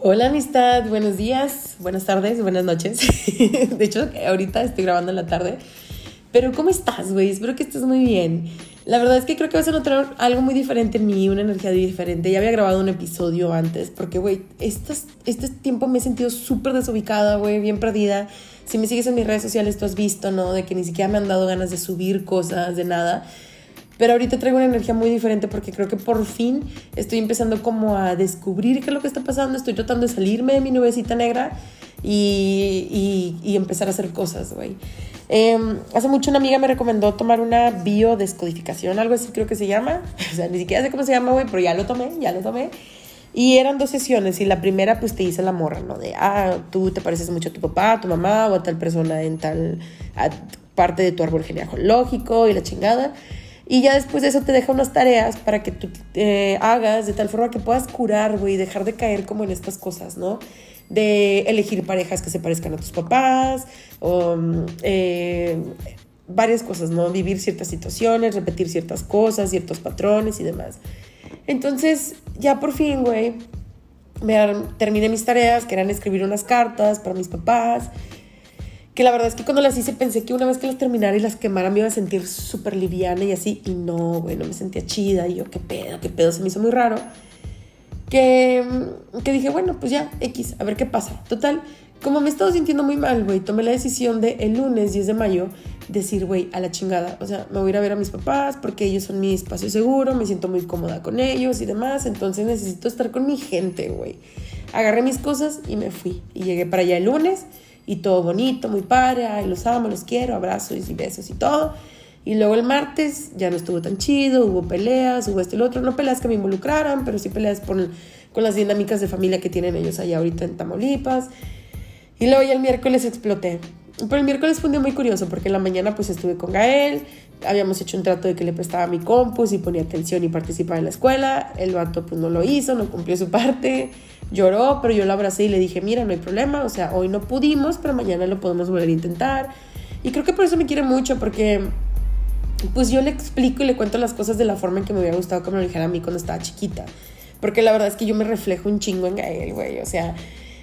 Hola amistad, buenos días, buenas tardes, buenas noches. De hecho, ahorita estoy grabando en la tarde. Pero ¿cómo estás, güey? Espero que estés muy bien. La verdad es que creo que vas a notar algo muy diferente en mí, una energía diferente. Ya había grabado un episodio antes porque, güey, este, tiempo me he sentido súper desubicada, güey, bien perdida. Si me sigues en mis redes sociales, tú has visto, ¿no? De que ni siquiera me han dado ganas de subir cosas, de nada. Pero ahorita traigo una energía muy diferente porque creo que por fin estoy empezando como a descubrir qué es lo que está pasando. Estoy tratando de salirme de mi nubecita negra y, y, empezar a hacer cosas, güey. Em, hace mucho una amiga me recomendó tomar una biodescodificación, algo así creo que se llama. O sea, ni siquiera sé cómo se llama, güey, pero ya lo tomé, ya lo tomé. Y eran dos sesiones y la primera pues te dice la morra, ¿no? De, ah, tú te pareces mucho a tu papá, a tu mamá o a tal persona en tal parte de tu árbol genealógico y la chingada. Y ya después de eso te deja unas tareas para que tú eh, hagas de tal forma que puedas curar, güey, dejar de caer como en estas cosas, ¿no? De elegir parejas que se parezcan a tus papás, o mm, eh, varias cosas, ¿no? Vivir ciertas situaciones, repetir ciertas cosas, ciertos patrones y demás. Entonces, ya por fin, güey, terminé mis tareas, que eran escribir unas cartas para mis papás, que la verdad es que cuando las hice pensé que una vez que las terminara y las quemara me iba a sentir súper liviana y así, y no, güey, no me sentía chida, y yo, qué pedo, qué pedo, se me hizo muy raro, que, que dije, bueno, pues ya, X, a ver qué pasa. Total, como me he sintiendo muy mal, güey, tomé la decisión de el lunes 10 de mayo decir, güey, a la chingada, o sea, me voy a ir a ver a mis papás porque ellos son mi espacio seguro, me siento muy cómoda con ellos y demás, entonces necesito estar con mi gente, güey. Agarré mis cosas y me fui, y llegué para allá el lunes y todo bonito, muy padre, ay, los amo, los quiero, abrazos y besos y todo. Y luego el martes ya no estuvo tan chido, hubo peleas, hubo esto y otro, no peleas que me involucraran, pero sí peleas con las dinámicas de familia que tienen ellos allá ahorita en Tamaulipas. Y luego ya el miércoles exploté. Pero el miércoles fue muy curioso porque en la mañana pues estuve con Gael, habíamos hecho un trato de que le prestaba mi compus y ponía atención y participaba en la escuela, el vato pues no lo hizo, no cumplió su parte, lloró, pero yo lo abracé y le dije, mira, no hay problema, o sea, hoy no pudimos, pero mañana lo podemos volver a intentar. Y creo que por eso me quiere mucho, porque pues yo le explico y le cuento las cosas de la forma en que me hubiera gustado que me lo dijera a mí cuando estaba chiquita. Porque la verdad es que yo me reflejo un chingo en Gael, güey, o sea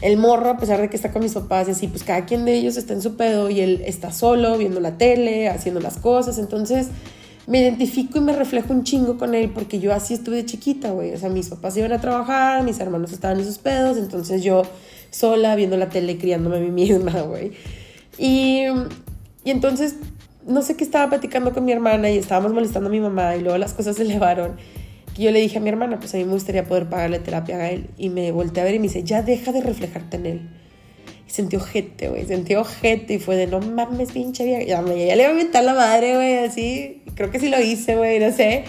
el morro, a pesar de que está con mis papás y así, pues cada quien de ellos está en su pedo y él está solo, viendo la tele, haciendo las cosas. Entonces me identifico y me reflejo un chingo con él porque yo así estuve de chiquita, güey. O sea, mis papás iban a trabajar, mis hermanos estaban en sus pedos, entonces yo sola viendo la tele, criándome a mí misma, güey. Y, y entonces, no sé qué estaba platicando con mi hermana y estábamos molestando a mi mamá y luego las cosas se elevaron yo le dije a mi hermana, pues a mí me gustaría poder pagarle terapia a él. Y me volteé a ver y me dice, ya deja de reflejarte en él. Y sentí ojete, güey, sentí ojete y fue de, no mames, pinche vieja. Ya, ya le iba a inventar la madre, güey, así. Creo que sí lo hice, güey, no sé.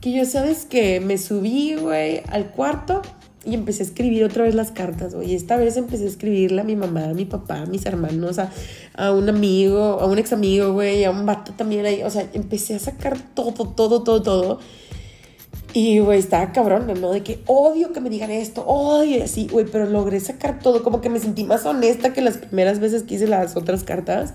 Que yo, ¿sabes qué? Me subí, güey, al cuarto y empecé a escribir otra vez las cartas, güey. Y esta vez empecé a escribirle a mi mamá, a mi papá, a mis hermanos, a, a un amigo, a un ex amigo, güey, a un vato también ahí. O sea, empecé a sacar todo, todo, todo, todo. Y, güey, estaba cabrón, ¿no? De que odio que me digan esto, odio así, güey, pero logré sacar todo, como que me sentí más honesta que las primeras veces que hice las otras cartas.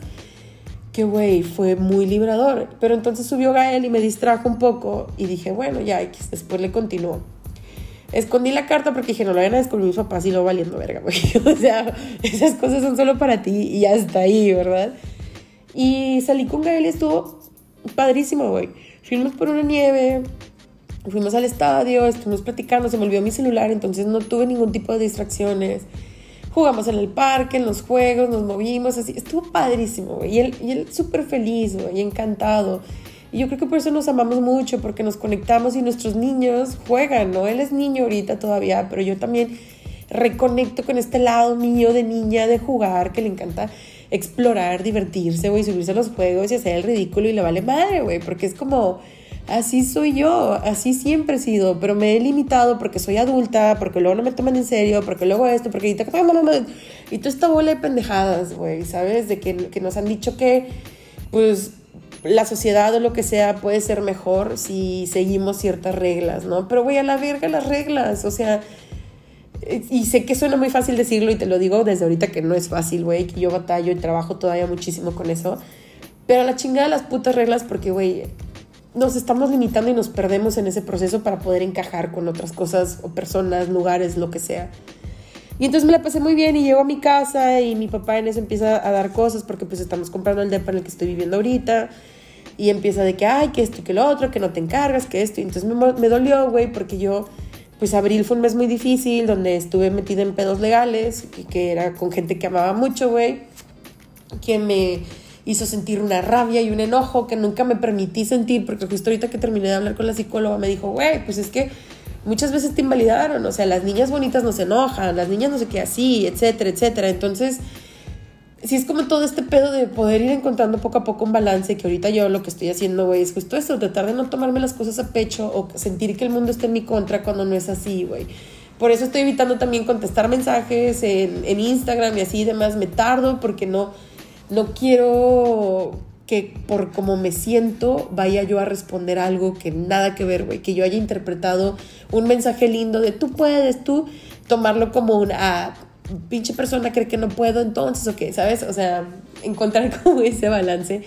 Que, güey, fue muy librador. Pero entonces subió Gael y me distrajo un poco y dije, bueno, ya, después le continuó. Escondí la carta porque dije, no la vayan a descubrir mis papás y lo valiendo verga, güey. o sea, esas cosas son solo para ti y hasta ahí, ¿verdad? Y salí con Gael y estuvo padrísimo, güey. Fuimos por una nieve, Fuimos al estadio, estuvimos platicando, se me olvidó mi celular, entonces no tuve ningún tipo de distracciones. Jugamos en el parque, en los juegos, nos movimos, así. Estuvo padrísimo, güey. Y él, y él súper feliz, güey, encantado. Y yo creo que por eso nos amamos mucho, porque nos conectamos y nuestros niños juegan, ¿no? Él es niño ahorita todavía, pero yo también reconecto con este lado mío de niña, de jugar, que le encanta explorar, divertirse, güey, subirse a los juegos y hacer el ridículo y le vale madre, güey, porque es como así soy yo, así siempre he sido, pero me he limitado porque soy adulta, porque luego no me toman en serio, porque luego esto, porque y toda esta bola de pendejadas, güey, ¿sabes? De que, que nos han dicho que, pues, la sociedad o lo que sea puede ser mejor si seguimos ciertas reglas, ¿no? Pero, güey, a la verga las reglas, o sea, y sé que suena muy fácil decirlo y te lo digo desde ahorita que no es fácil, güey, que yo batallo y trabajo todavía muchísimo con eso. Pero a la chingada las putas reglas porque, güey, nos estamos limitando y nos perdemos en ese proceso para poder encajar con otras cosas o personas, lugares, lo que sea. Y entonces me la pasé muy bien y llego a mi casa y mi papá en eso empieza a dar cosas porque pues estamos comprando el depa en el que estoy viviendo ahorita. Y empieza de que, ay, que esto y que lo otro, que no te encargas, que esto. Y entonces me, me dolió, güey, porque yo, pues abril fue un mes muy difícil, donde estuve metida en pedos legales, y que era con gente que amaba mucho, güey, quien me hizo sentir una rabia y un enojo que nunca me permití sentir, porque justo ahorita que terminé de hablar con la psicóloga me dijo, güey, pues es que muchas veces te invalidaron, o sea, las niñas bonitas no se enojan, las niñas no sé qué así, etcétera, etcétera. Entonces, sí es como todo este pedo de poder ir encontrando poco a poco un balance, que ahorita yo lo que estoy haciendo, güey, es justo eso, tratar de no tomarme las cosas a pecho o sentir que el mundo está en mi contra cuando no es así, güey. Por eso estoy evitando también contestar mensajes en, en Instagram y así y demás. Me tardo porque no, no quiero que por cómo me siento vaya yo a responder algo que nada que ver, güey, que yo haya interpretado un mensaje lindo de tú puedes, tú tomarlo como una ah, pinche persona cree que no puedo, entonces, o qué, ¿sabes? O sea, encontrar como ese balance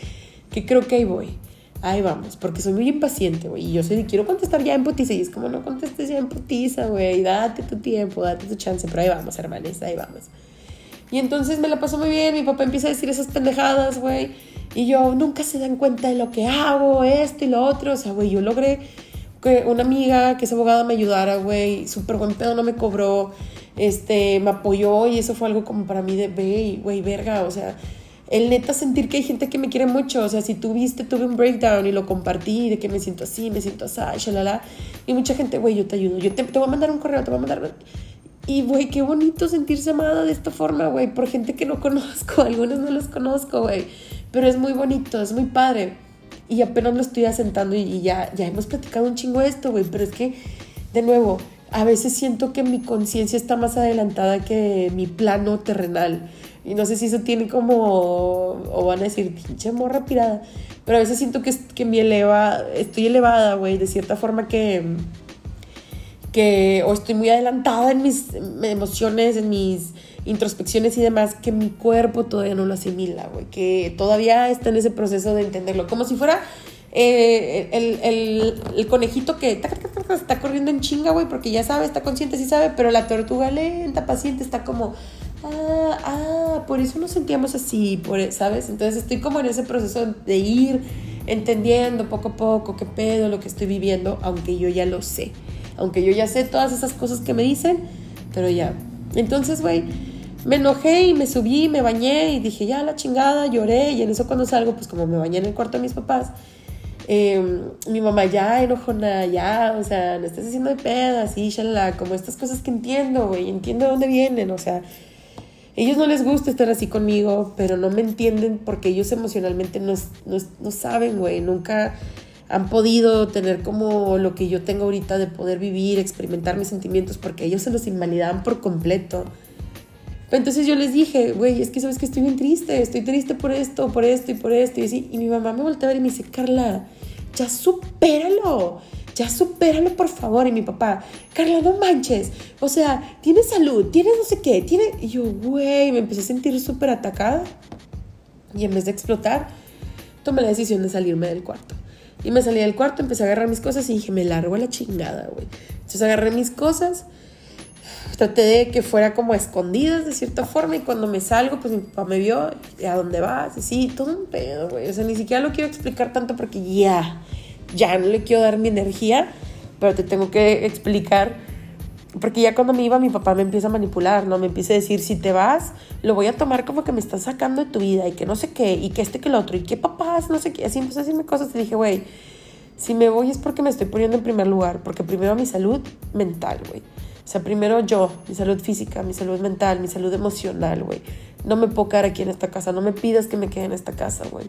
que creo que ahí voy. Ahí vamos, porque soy muy impaciente, güey. Y yo soy, quiero contestar ya en putiza. Y es como, no contestes ya en putiza, güey. Date tu tiempo, date tu chance. Pero ahí vamos, hermanes, ahí vamos. Y entonces me la pasó muy bien. Mi papá empieza a decir esas pendejadas, güey. Y yo, nunca se dan cuenta de lo que hago, esto y lo otro. O sea, güey, yo logré que una amiga que es abogada me ayudara, güey. Súper buen pedo, no me cobró. Este, me apoyó y eso fue algo como para mí de, güey, verga. O sea, el neta sentir que hay gente que me quiere mucho. O sea, si tú viste, tuve un breakdown y lo compartí de que me siento así, me siento así, shalala. Y mucha gente, güey, yo te ayudo. Yo te, te voy a mandar un correo, te voy a mandar y, güey, qué bonito sentirse amada de esta forma, güey, por gente que no conozco. Algunos no los conozco, güey. Pero es muy bonito, es muy padre. Y apenas lo estoy asentando y, ya, ya hemos platicado un chingo esto, güey. Pero es que, de nuevo, a veces siento que mi conciencia está más adelantada que mi plano terrenal. Y no sé si eso tiene como, o van a decir, pinche morra pirada. Pero a veces siento que, que me eleva, estoy elevada, güey, de cierta forma que que o estoy muy adelantada en mis emociones, en mis introspecciones y demás, que mi cuerpo todavía no lo asimila, güey, que todavía está en ese proceso de entenderlo, como si fuera eh, el, el, el, conejito que está corriendo en chinga, güey, porque ya sabe, está consciente, sí sabe, pero la tortuga lenta, paciente, está como, ah, ah, por eso nos sentíamos así, por, ¿sabes? Entonces estoy como en ese proceso de ir entendiendo poco a poco qué pedo, lo que estoy viviendo, aunque yo ya lo sé aunque yo ya sé todas esas cosas que me dicen, pero ya. Entonces, güey, me enojé y me subí, me bañé y dije, ya la chingada, lloré y en eso cuando salgo, pues como me bañé en el cuarto de mis papás, em, mi mamá ya enojona, ya, o sea, no estás haciendo de pedas y shalala, como estas cosas que entiendo, güey, entiendo de dónde vienen, o sea, ellos no les gusta estar así conmigo, pero no me entienden porque ellos emocionalmente no, no, no saben, güey, nunca han podido tener como lo que yo tengo ahorita de poder vivir, experimentar mis sentimientos, porque ellos se los invalidaban por completo. Entonces yo les dije, güey, es que sabes que estoy bien triste, estoy triste por esto, por esto y por esto. Y, así, y mi mamá me voltea a ver y me dice, Carla, ya supéralo, ya supéralo por favor. Y mi papá, Carla, no manches, o sea, tienes salud, tienes no sé qué, tiene... Y yo, güey, me empecé a sentir súper atacada. Y en vez de explotar, tomé la decisión de salirme del cuarto. Y me salí del cuarto, empecé a agarrar mis cosas y dije, me largo a la chingada, güey. Entonces agarré mis cosas, traté de que fuera como escondidas de cierta forma y cuando me salgo, pues mi papá me vio, ¿a dónde vas? Y sí, todo un pedo, güey. O sea, ni siquiera lo quiero explicar tanto porque ya, ya no le quiero dar mi energía, pero te tengo que explicar porque ya cuando me iba mi papá me empieza a manipular, ¿no? Me empieza a decir, si te vas, lo voy a tomar como que me estás sacando de tu vida y que no sé qué, y que este que el otro, y qué papás, no sé qué. Así empezó a decirme cosas y dije, güey, si me voy es porque me estoy poniendo en primer lugar, porque primero mi salud mental, güey. O sea, primero yo, mi salud física, mi salud mental, mi salud emocional, güey. No me puedo quedar aquí en esta casa, no me pidas que me quede en esta casa, güey.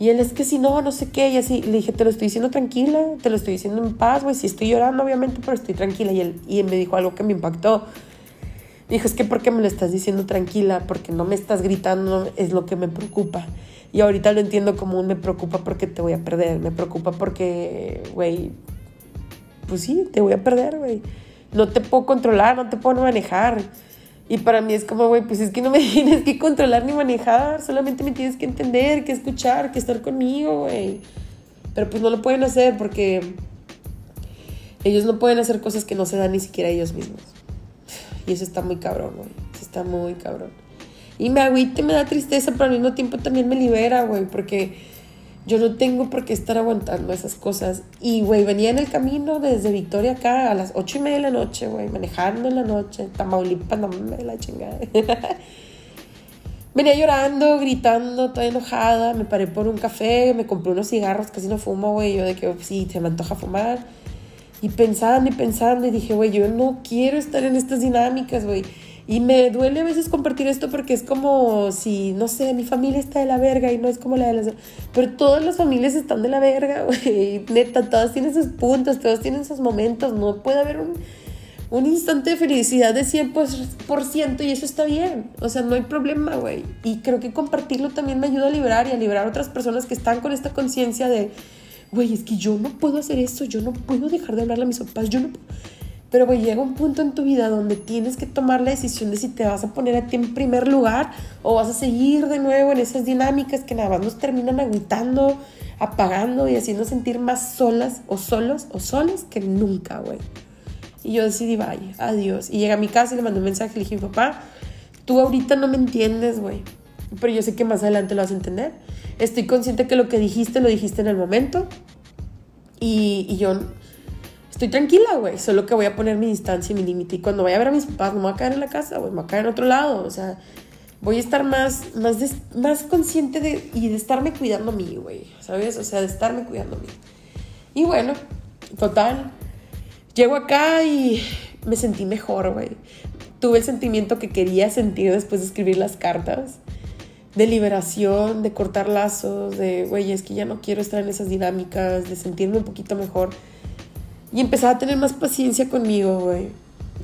Y él es que si no, no sé qué, y así. Le dije, te lo estoy diciendo tranquila, te lo estoy diciendo en paz, güey. Si estoy llorando, obviamente, pero estoy tranquila. Y él, y me dijo algo que me impactó. dijo, es que ¿por qué me lo estás diciendo tranquila? Porque no me estás gritando, es lo que me preocupa. Y ahorita lo entiendo como un me preocupa porque te voy a perder. Me preocupa porque, güey, pues sí, te voy a perder, güey. No te puedo controlar, no te puedo manejar. Y para mí es como, güey, pues es que no me tienes que controlar ni manejar, solamente me tienes que entender, que escuchar, que estar conmigo, güey. Pero pues no lo pueden hacer porque ellos no pueden hacer cosas que no se dan ni siquiera ellos mismos. Y eso está muy cabrón, güey. Eso está muy cabrón. Y me agüita y me da tristeza, pero al mismo tiempo también me libera, güey, porque yo no tengo por qué estar aguantando esas cosas. Y, güey, venía en el camino desde Victoria acá a las ocho y media de la noche, güey, manejando en la noche, Tamaulipas, no me la chingada. venía llorando, gritando, toda enojada. Me paré por un café, me compré unos cigarros, casi no fumo, güey. Yo de que, sí, se me antoja fumar. Y pensando y pensando, y dije, güey, yo no quiero estar en estas dinámicas, güey. Y me duele a veces compartir esto porque es como si, no sé, mi familia está de la verga y no es como la de las... Pero todas las familias están de la verga, güey. Neta, todas tienen sus puntos, todas tienen sus momentos. No puede haber un, un instante de felicidad de 100% y eso está bien. O sea, no hay problema, güey. Y creo que compartirlo también me ayuda a liberar y a liberar a otras personas que están con esta conciencia de, güey, es que yo no puedo hacer esto, yo no puedo dejar de hablarle a mis papás, yo no pero, güey, llega un punto en tu vida donde tienes que tomar la decisión de si te vas a poner a ti en primer lugar o vas a seguir de nuevo en esas dinámicas que nada más nos terminan agüitando, apagando y haciendo sentir más solas o solos o solas que nunca, güey. Y yo decidí, vaya, adiós. Y llega a mi casa y le mandé un mensaje, le dije, papá, tú ahorita no me entiendes, güey. Pero yo sé que más adelante lo vas a entender. Estoy consciente que lo que dijiste lo dijiste en el momento. Y, y yo estoy tranquila, güey. Solo que voy a poner mi distancia y mi límite. Y cuando vaya a ver a mis papás, no me voy a caer en la casa, güey. Me voy a caer en otro lado. O sea, voy a estar más, más, más consciente de, y de estarme cuidando a mí, güey. ¿Sabes? O sea, de estarme cuidando a mí. Y bueno, total. Llego acá y me sentí mejor, güey. Tuve el sentimiento que quería sentir después de escribir las cartas. De liberación, de cortar lazos, de, güey, es que ya no quiero estar en esas dinámicas, de sentirme un poquito mejor. Y empezaba a tener más paciencia conmigo, güey.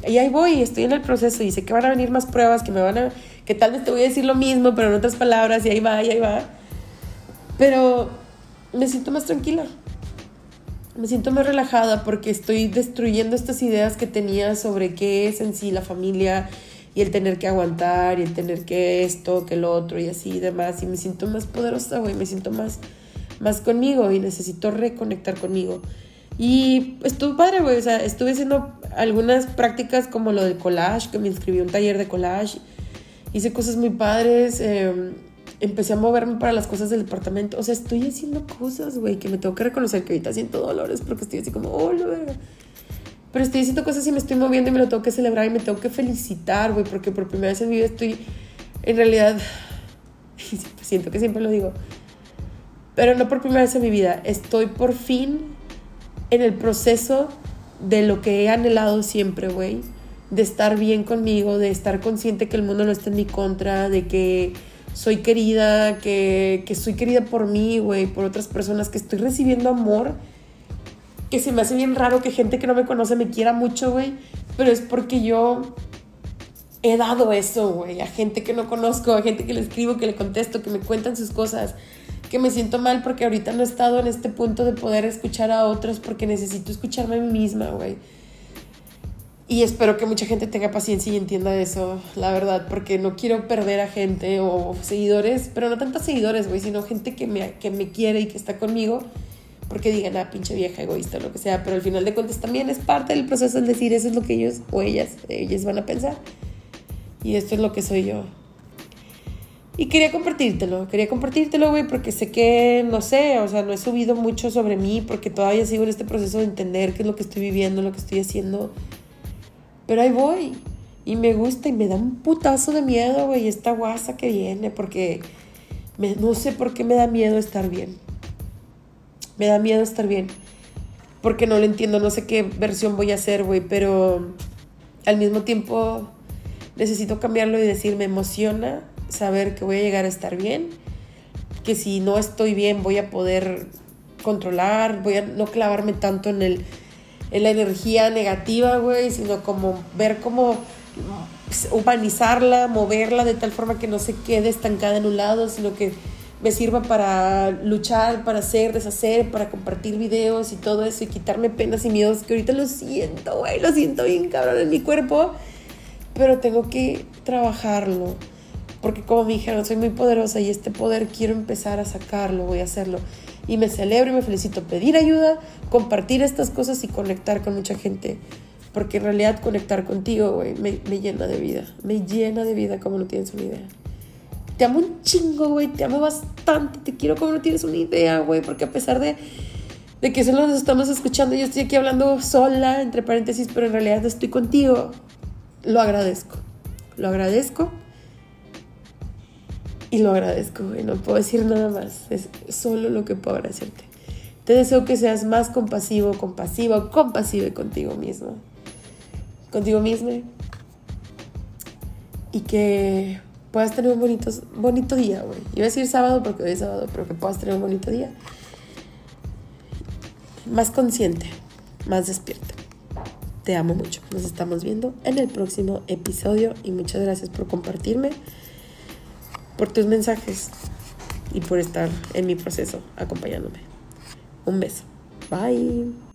Y ahí voy, estoy en el proceso y sé que van a venir más pruebas, que me van a... que tal vez te voy a decir lo mismo, pero en otras palabras, y ahí va, y ahí va. Pero me siento más tranquila. Me siento más relajada porque estoy destruyendo estas ideas que tenía sobre qué es en sí la familia y el tener que aguantar y el tener que esto, que lo otro y así y demás. Y me siento más poderosa, güey. Me siento más, más conmigo y necesito reconectar conmigo. Y estuvo padre, güey. O sea, estuve haciendo algunas prácticas como lo del collage, que me inscribí a un taller de collage. Hice cosas muy padres. Em, empecé a moverme para las cosas del departamento. O sea, estoy haciendo cosas, güey, que me tengo que reconocer que ahorita siento dolores porque estoy así como, oh, la verga. Pero estoy haciendo cosas y me estoy moviendo y me lo tengo que celebrar y me tengo que felicitar, güey, porque por primera vez en mi vida estoy, en realidad, siento que siempre lo digo, pero no por primera vez en mi vida, estoy por fin en el proceso de lo que he anhelado siempre, güey. De estar bien conmigo, de estar consciente que el mundo no está en mi contra, de que soy querida, que, que soy querida por mí, güey, por otras personas, que estoy recibiendo amor. Que se me hace bien raro que gente que no me conoce me quiera mucho, güey. Pero es porque yo he dado eso, güey, a gente que no conozco, a gente que le escribo, que le contesto, que me cuentan sus cosas que me siento mal porque ahorita no he estado en este punto de poder escuchar a otros porque necesito escucharme a mí misma, güey. Y espero que mucha gente tenga paciencia y entienda eso, la verdad, porque no quiero perder a gente o seguidores, pero no tantos seguidores, güey, sino gente que me, que me quiere y que está conmigo, porque digan, ah, pinche vieja egoísta o lo que sea, pero al final de cuentas también es parte del proceso el decir eso es lo que ellos o ellas, ellas van a pensar. Y esto es lo que soy yo. Y quería compartírtelo, quería compartírtelo, güey, porque sé que, no sé, o sea, no he subido mucho sobre mí, porque todavía sigo en este proceso de entender qué es lo que estoy viviendo, lo que estoy haciendo. Pero ahí voy. Y me gusta y me da un putazo de miedo, güey, esta guasa que viene, porque no sé por qué me da miedo estar bien. Me da miedo estar bien. Porque no lo entiendo, no sé qué versión voy a hacer, güey, pero al mismo tiempo necesito cambiarlo y decir, me emociona saber que voy a llegar a estar bien, que si no estoy bien voy a poder controlar, voy a no clavarme tanto en, el, en la energía negativa, güey, sino como ver cómo humanizarla, moverla de tal forma que no se quede estancada en un lado, sino que me sirva para luchar, para hacer, deshacer, para compartir videos y todo eso y quitarme penas y miedos que ahorita lo siento, güey, lo siento bien cabrón en mi cuerpo, pero tengo que trabajarlo porque como me dijeron, soy muy poderosa y este poder quiero empezar a sacarlo, voy a hacerlo. Y me celebro y me felicito pedir ayuda, compartir estas cosas y conectar con mucha gente Porque en realidad conectar contigo, güey, me, me llena de vida. Me llena de vida como no tienes una idea. Te amo un chingo, güey. Te amo bastante. Te quiero como no tienes una idea, güey. Porque a pesar de, de que solo nos estamos escuchando, yo estoy aquí hablando sola, entre paréntesis, pero en realidad estoy contigo. Lo agradezco. Lo agradezco. Y lo agradezco, güey. No puedo decir nada más. Es solo lo que puedo agradecerte. Te deseo que seas más compasivo, compasivo, compasivo contigo mismo. Contigo mismo. Y que puedas tener un bonito, bonito día, güey. Iba a decir sábado porque hoy es sábado, pero que puedas tener un bonito día. Más consciente, más despierto. Te amo mucho. Nos estamos viendo en el próximo episodio y muchas gracias por compartirme, por tus mensajes y por estar en mi proceso acompañándome. Un beso. Bye.